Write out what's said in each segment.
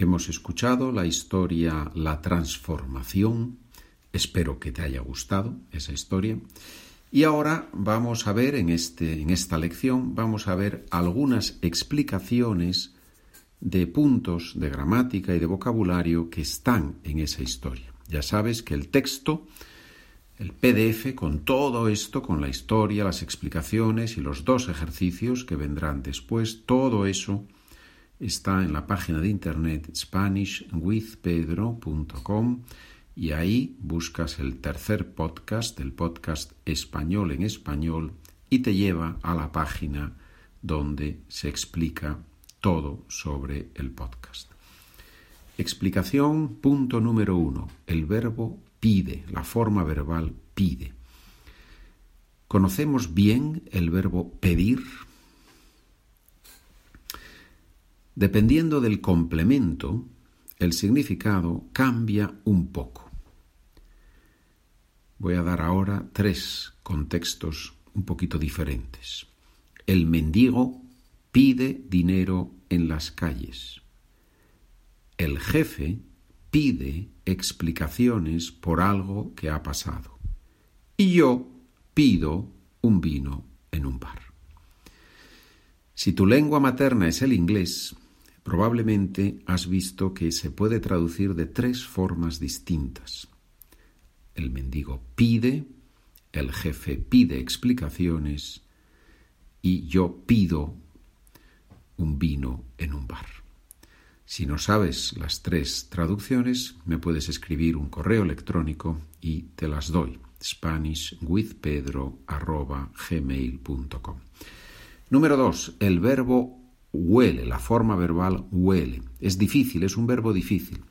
Hemos escuchado la historia La transformación. Espero que te haya gustado esa historia. Y ahora vamos a ver en, este, en esta lección, vamos a ver algunas explicaciones de puntos de gramática y de vocabulario que están en esa historia. Ya sabes que el texto, el PDF, con todo esto, con la historia, las explicaciones y los dos ejercicios que vendrán después, todo eso está en la página de internet SpanishWithPedro.com y ahí buscas el tercer podcast, el podcast español en español, y te lleva a la página donde se explica todo sobre el podcast. Explicación punto número uno. El verbo pide, la forma verbal pide. ¿Conocemos bien el verbo pedir? Dependiendo del complemento, el significado cambia un poco. Voy a dar ahora tres contextos un poquito diferentes. El mendigo pide dinero en las calles. El jefe pide explicaciones por algo que ha pasado. Y yo pido un vino en un bar. Si tu lengua materna es el inglés, probablemente has visto que se puede traducir de tres formas distintas. El mendigo pide, el jefe pide explicaciones y yo pido un vino en un bar. Si no sabes las tres traducciones, me puedes escribir un correo electrónico y te las doy. SpanishWithPedro.gmail.com Número dos, el verbo huele, la forma verbal huele. Es difícil, es un verbo difícil.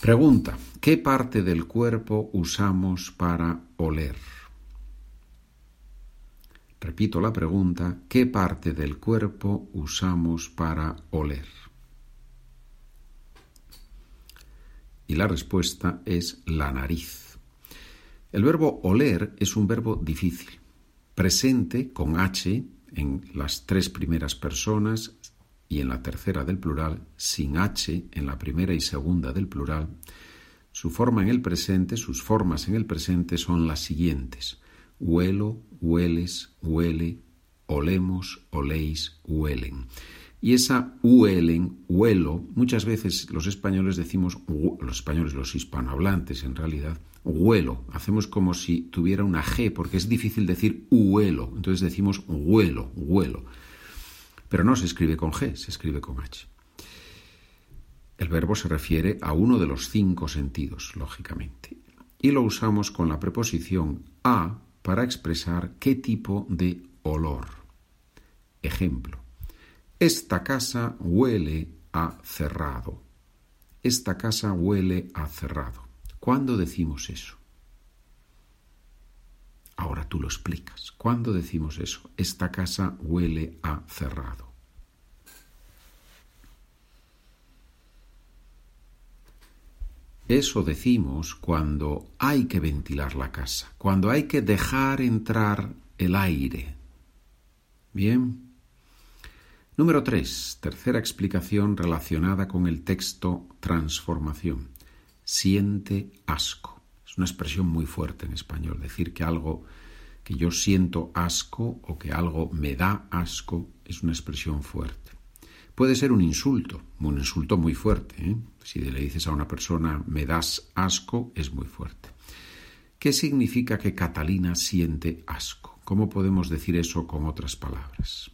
Pregunta, ¿qué parte del cuerpo usamos para oler? Repito la pregunta, ¿qué parte del cuerpo usamos para oler? Y la respuesta es la nariz. El verbo oler es un verbo difícil, presente con H en las tres primeras personas y en la tercera del plural, sin H en la primera y segunda del plural, su forma en el presente, sus formas en el presente son las siguientes. Huelo, hueles, huele, olemos, oléis, huelen. Y esa huelen, huelo, muchas veces los españoles decimos, los españoles, los hispanohablantes en realidad, huelo. Hacemos como si tuviera una G, porque es difícil decir huelo. Entonces decimos huelo, huelo. Pero no se escribe con G, se escribe con H. El verbo se refiere a uno de los cinco sentidos, lógicamente, y lo usamos con la preposición a para expresar qué tipo de olor. Ejemplo. Esta casa huele a cerrado. Esta casa huele a cerrado. ¿Cuándo decimos eso? Ahora tú lo explicas. ¿Cuándo decimos eso? Esta casa huele a cerrado. Eso decimos cuando hay que ventilar la casa, cuando hay que dejar entrar el aire. Bien. Número 3. Tercera explicación relacionada con el texto transformación. Siente asco. Es una expresión muy fuerte en español, decir que algo que yo siento asco o que algo me da asco es una expresión fuerte. Puede ser un insulto, un insulto muy fuerte. ¿eh? Si le dices a una persona me das asco, es muy fuerte. ¿Qué significa que Catalina siente asco? ¿Cómo podemos decir eso con otras palabras?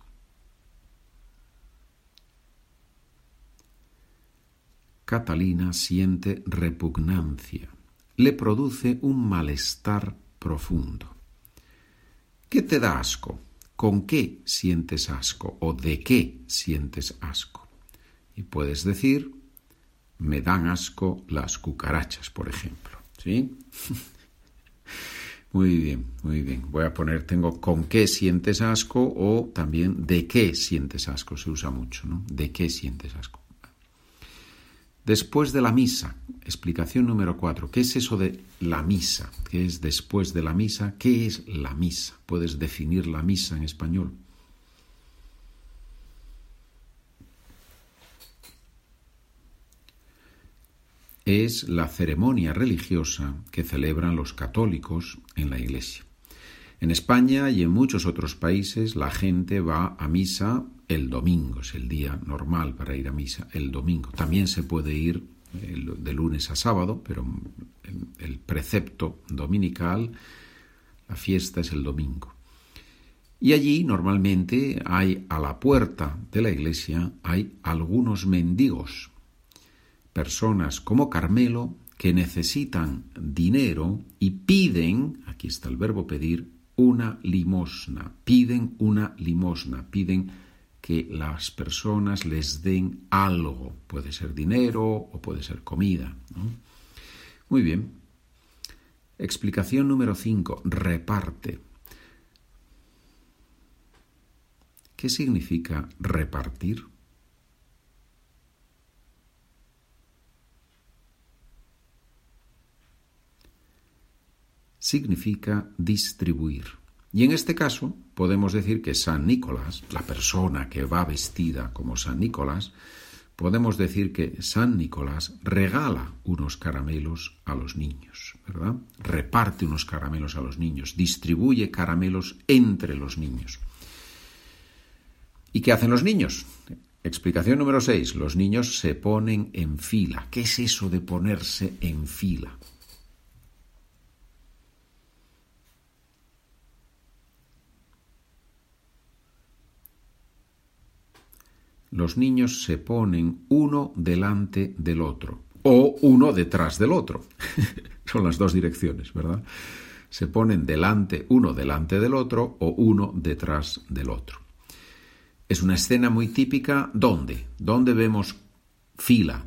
Catalina siente repugnancia le produce un malestar profundo. ¿Qué te da asco? ¿Con qué sientes asco? ¿O de qué sientes asco? Y puedes decir, me dan asco las cucarachas, por ejemplo. ¿Sí? muy bien, muy bien. Voy a poner, tengo con qué sientes asco o también de qué sientes asco. Se usa mucho, ¿no? ¿De qué sientes asco? Después de la misa, explicación número cuatro. ¿Qué es eso de la misa? ¿Qué es después de la misa? ¿Qué es la misa? ¿Puedes definir la misa en español? es la ceremonia religiosa que celebran los católicos en la Iglesia. En España y en muchos otros países la gente va a misa el domingo, es el día normal para ir a misa, el domingo. También se puede ir de lunes a sábado, pero el precepto dominical, la fiesta es el domingo. Y allí normalmente hay a la puerta de la iglesia hay algunos mendigos, personas como Carmelo que necesitan dinero y piden, aquí está el verbo pedir, una limosna, piden una limosna, piden que las personas les den algo, puede ser dinero o puede ser comida. Muy bien. Explicación número 5, reparte. ¿Qué significa repartir? Significa distribuir. Y en este caso podemos decir que San Nicolás, la persona que va vestida como San Nicolás, podemos decir que San Nicolás regala unos caramelos a los niños, ¿verdad? Reparte unos caramelos a los niños, distribuye caramelos entre los niños. ¿Y qué hacen los niños? Explicación número 6. Los niños se ponen en fila. ¿Qué es eso de ponerse en fila? Los niños se ponen uno delante del otro o uno detrás del otro. Son las dos direcciones, ¿verdad? Se ponen delante uno delante del otro o uno detrás del otro. Es una escena muy típica. ¿Dónde? ¿Dónde vemos fila?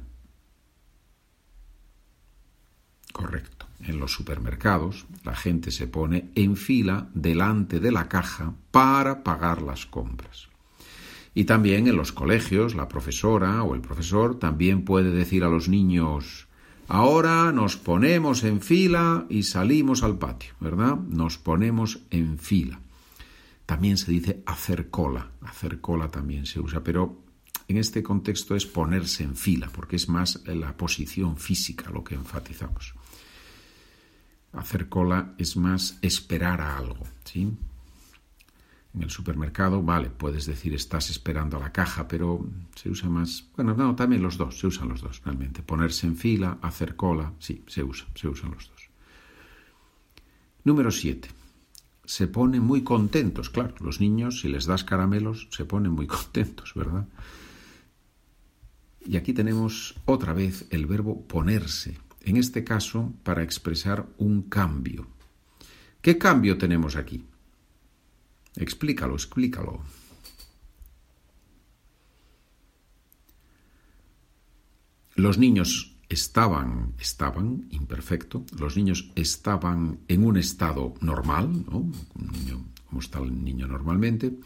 Correcto. En los supermercados la gente se pone en fila delante de la caja para pagar las compras. Y también en los colegios, la profesora o el profesor también puede decir a los niños, ahora nos ponemos en fila y salimos al patio, ¿verdad? Nos ponemos en fila. También se dice hacer cola, hacer cola también se usa, pero en este contexto es ponerse en fila, porque es más la posición física lo que enfatizamos. Hacer cola es más esperar a algo, ¿sí? En el supermercado, vale, puedes decir estás esperando a la caja, pero se usa más. Bueno, no, también los dos, se usan los dos realmente. Ponerse en fila, hacer cola, sí, se usa, se usan los dos. Número 7. Se ponen muy contentos, claro. Los niños, si les das caramelos, se ponen muy contentos, ¿verdad? Y aquí tenemos otra vez el verbo ponerse, en este caso para expresar un cambio. ¿Qué cambio tenemos aquí? Explícalo, explícalo. Los niños estaban, estaban, imperfecto, los niños estaban en un estado normal, ¿no? como está el niño normalmente,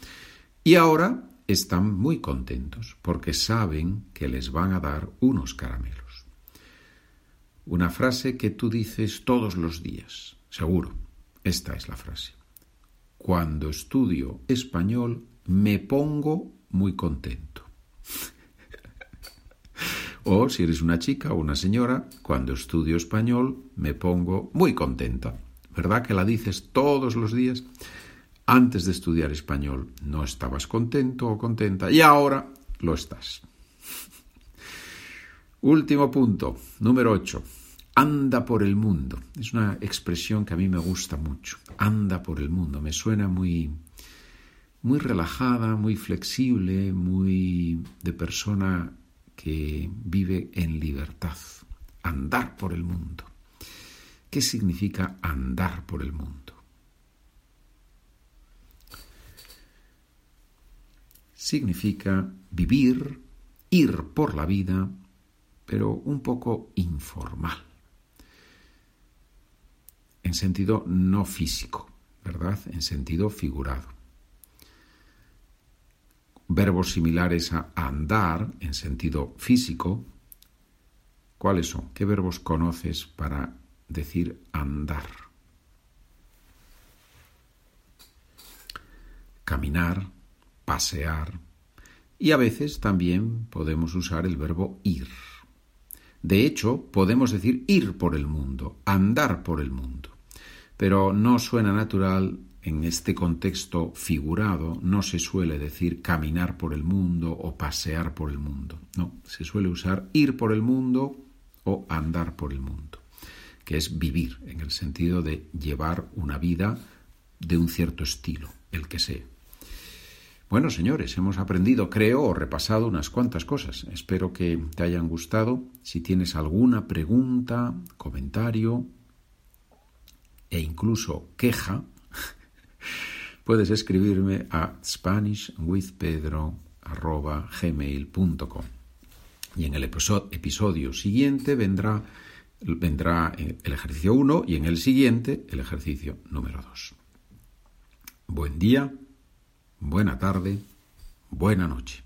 y ahora están muy contentos porque saben que les van a dar unos caramelos. Una frase que tú dices todos los días, seguro. Esta es la frase. Cuando estudio español me pongo muy contento. o si eres una chica o una señora, cuando estudio español me pongo muy contenta. ¿Verdad que la dices todos los días? Antes de estudiar español no estabas contento o contenta y ahora lo estás. Último punto, número 8 anda por el mundo. Es una expresión que a mí me gusta mucho. Anda por el mundo. Me suena muy, muy relajada, muy flexible, muy de persona que vive en libertad. Andar por el mundo. ¿Qué significa andar por el mundo? Significa vivir, ir por la vida, pero un poco informal en sentido no físico, ¿verdad? En sentido figurado. Verbos similares a andar en sentido físico. ¿Cuáles son? ¿Qué verbos conoces para decir andar? Caminar, pasear y a veces también podemos usar el verbo ir. De hecho, podemos decir ir por el mundo, andar por el mundo. Pero no suena natural en este contexto figurado, no se suele decir caminar por el mundo o pasear por el mundo. No, se suele usar ir por el mundo o andar por el mundo, que es vivir, en el sentido de llevar una vida de un cierto estilo, el que sea. Bueno, señores, hemos aprendido, creo, o repasado unas cuantas cosas. Espero que te hayan gustado. Si tienes alguna pregunta, comentario e incluso queja, puedes escribirme a spanishwithpedro.gmail.com Y en el episodio siguiente vendrá, vendrá el ejercicio 1 y en el siguiente el ejercicio número 2. Buen día buena tarde, buena noche.